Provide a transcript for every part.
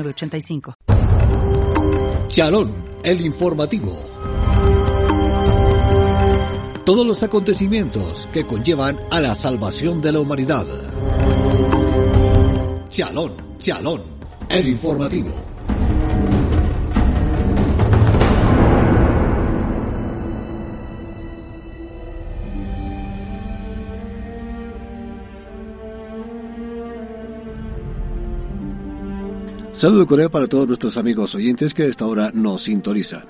85 Chalón, el informativo. Todos los acontecimientos que conllevan a la salvación de la humanidad. Chalón, Chalón, el informativo. Saludo cordial para todos nuestros amigos oyentes que a esta hora nos sintonizan.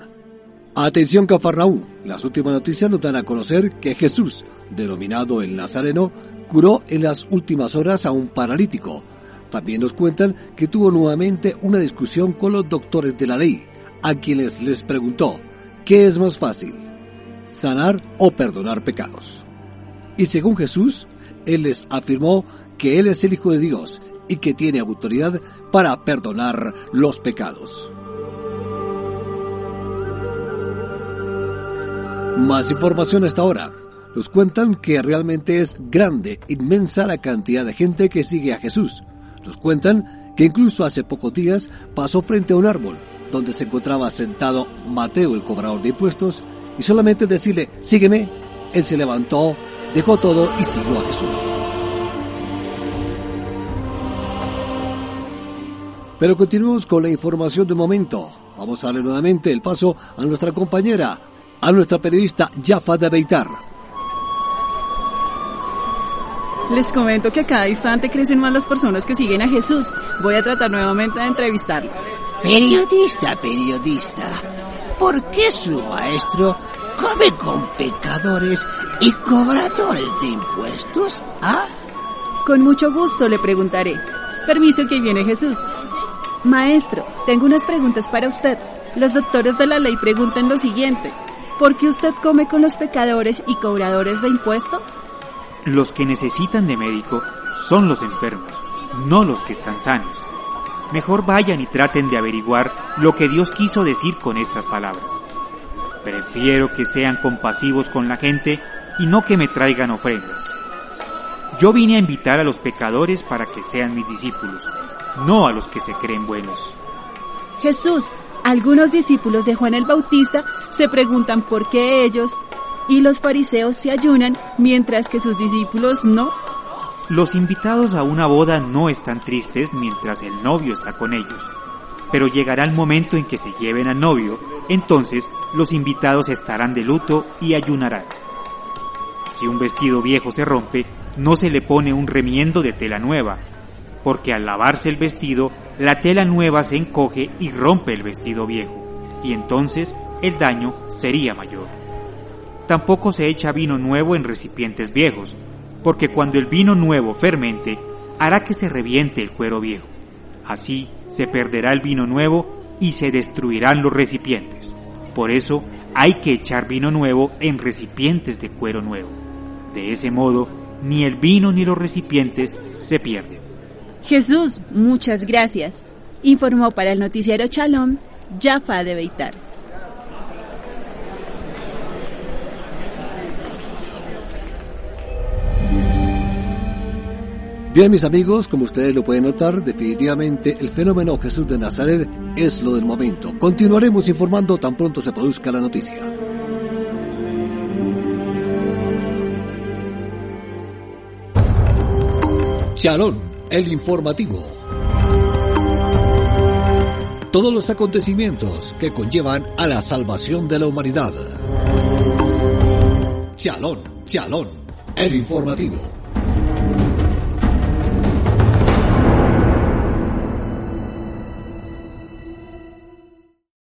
Atención Cafarnaú, las últimas noticias nos dan a conocer que Jesús, denominado el Nazareno, curó en las últimas horas a un paralítico. También nos cuentan que tuvo nuevamente una discusión con los doctores de la ley, a quienes les preguntó, ¿qué es más fácil? ¿Sanar o perdonar pecados? Y según Jesús, Él les afirmó que Él es el Hijo de Dios y que tiene autoridad para perdonar los pecados. Más información hasta ahora. Nos cuentan que realmente es grande, inmensa la cantidad de gente que sigue a Jesús. Nos cuentan que incluso hace pocos días pasó frente a un árbol donde se encontraba sentado Mateo, el cobrador de impuestos, y solamente decirle, sígueme, él se levantó, dejó todo y siguió a Jesús. Pero continuemos con la información de momento. Vamos a darle nuevamente el paso a nuestra compañera, a nuestra periodista Jaffa de Beitar. Les comento que a cada instante crecen más las personas que siguen a Jesús. Voy a tratar nuevamente de entrevistarlo. Periodista, periodista, ¿por qué su maestro come con pecadores y cobradores de impuestos? ¿Ah? Con mucho gusto le preguntaré. Permiso que viene Jesús. Maestro, tengo unas preguntas para usted. Los doctores de la ley preguntan lo siguiente. ¿Por qué usted come con los pecadores y cobradores de impuestos? Los que necesitan de médico son los enfermos, no los que están sanos. Mejor vayan y traten de averiguar lo que Dios quiso decir con estas palabras. Prefiero que sean compasivos con la gente y no que me traigan ofrendas. Yo vine a invitar a los pecadores para que sean mis discípulos, no a los que se creen buenos. Jesús, algunos discípulos de Juan el Bautista se preguntan por qué ellos y los fariseos se ayunan mientras que sus discípulos no. Los invitados a una boda no están tristes mientras el novio está con ellos, pero llegará el momento en que se lleven al novio, entonces los invitados estarán de luto y ayunarán. Si un vestido viejo se rompe, no se le pone un remiendo de tela nueva, porque al lavarse el vestido, la tela nueva se encoge y rompe el vestido viejo, y entonces el daño sería mayor. Tampoco se echa vino nuevo en recipientes viejos, porque cuando el vino nuevo fermente, hará que se reviente el cuero viejo. Así se perderá el vino nuevo y se destruirán los recipientes. Por eso hay que echar vino nuevo en recipientes de cuero nuevo. De ese modo, ni el vino ni los recipientes se pierden. Jesús, muchas gracias. Informó para el noticiero Chalón, Jaffa de Beitar. Bien, mis amigos, como ustedes lo pueden notar, definitivamente el fenómeno Jesús de Nazaret es lo del momento. Continuaremos informando tan pronto se produzca la noticia. Chalón, el informativo. Todos los acontecimientos que conllevan a la salvación de la humanidad. Chalón, Chalón, el informativo.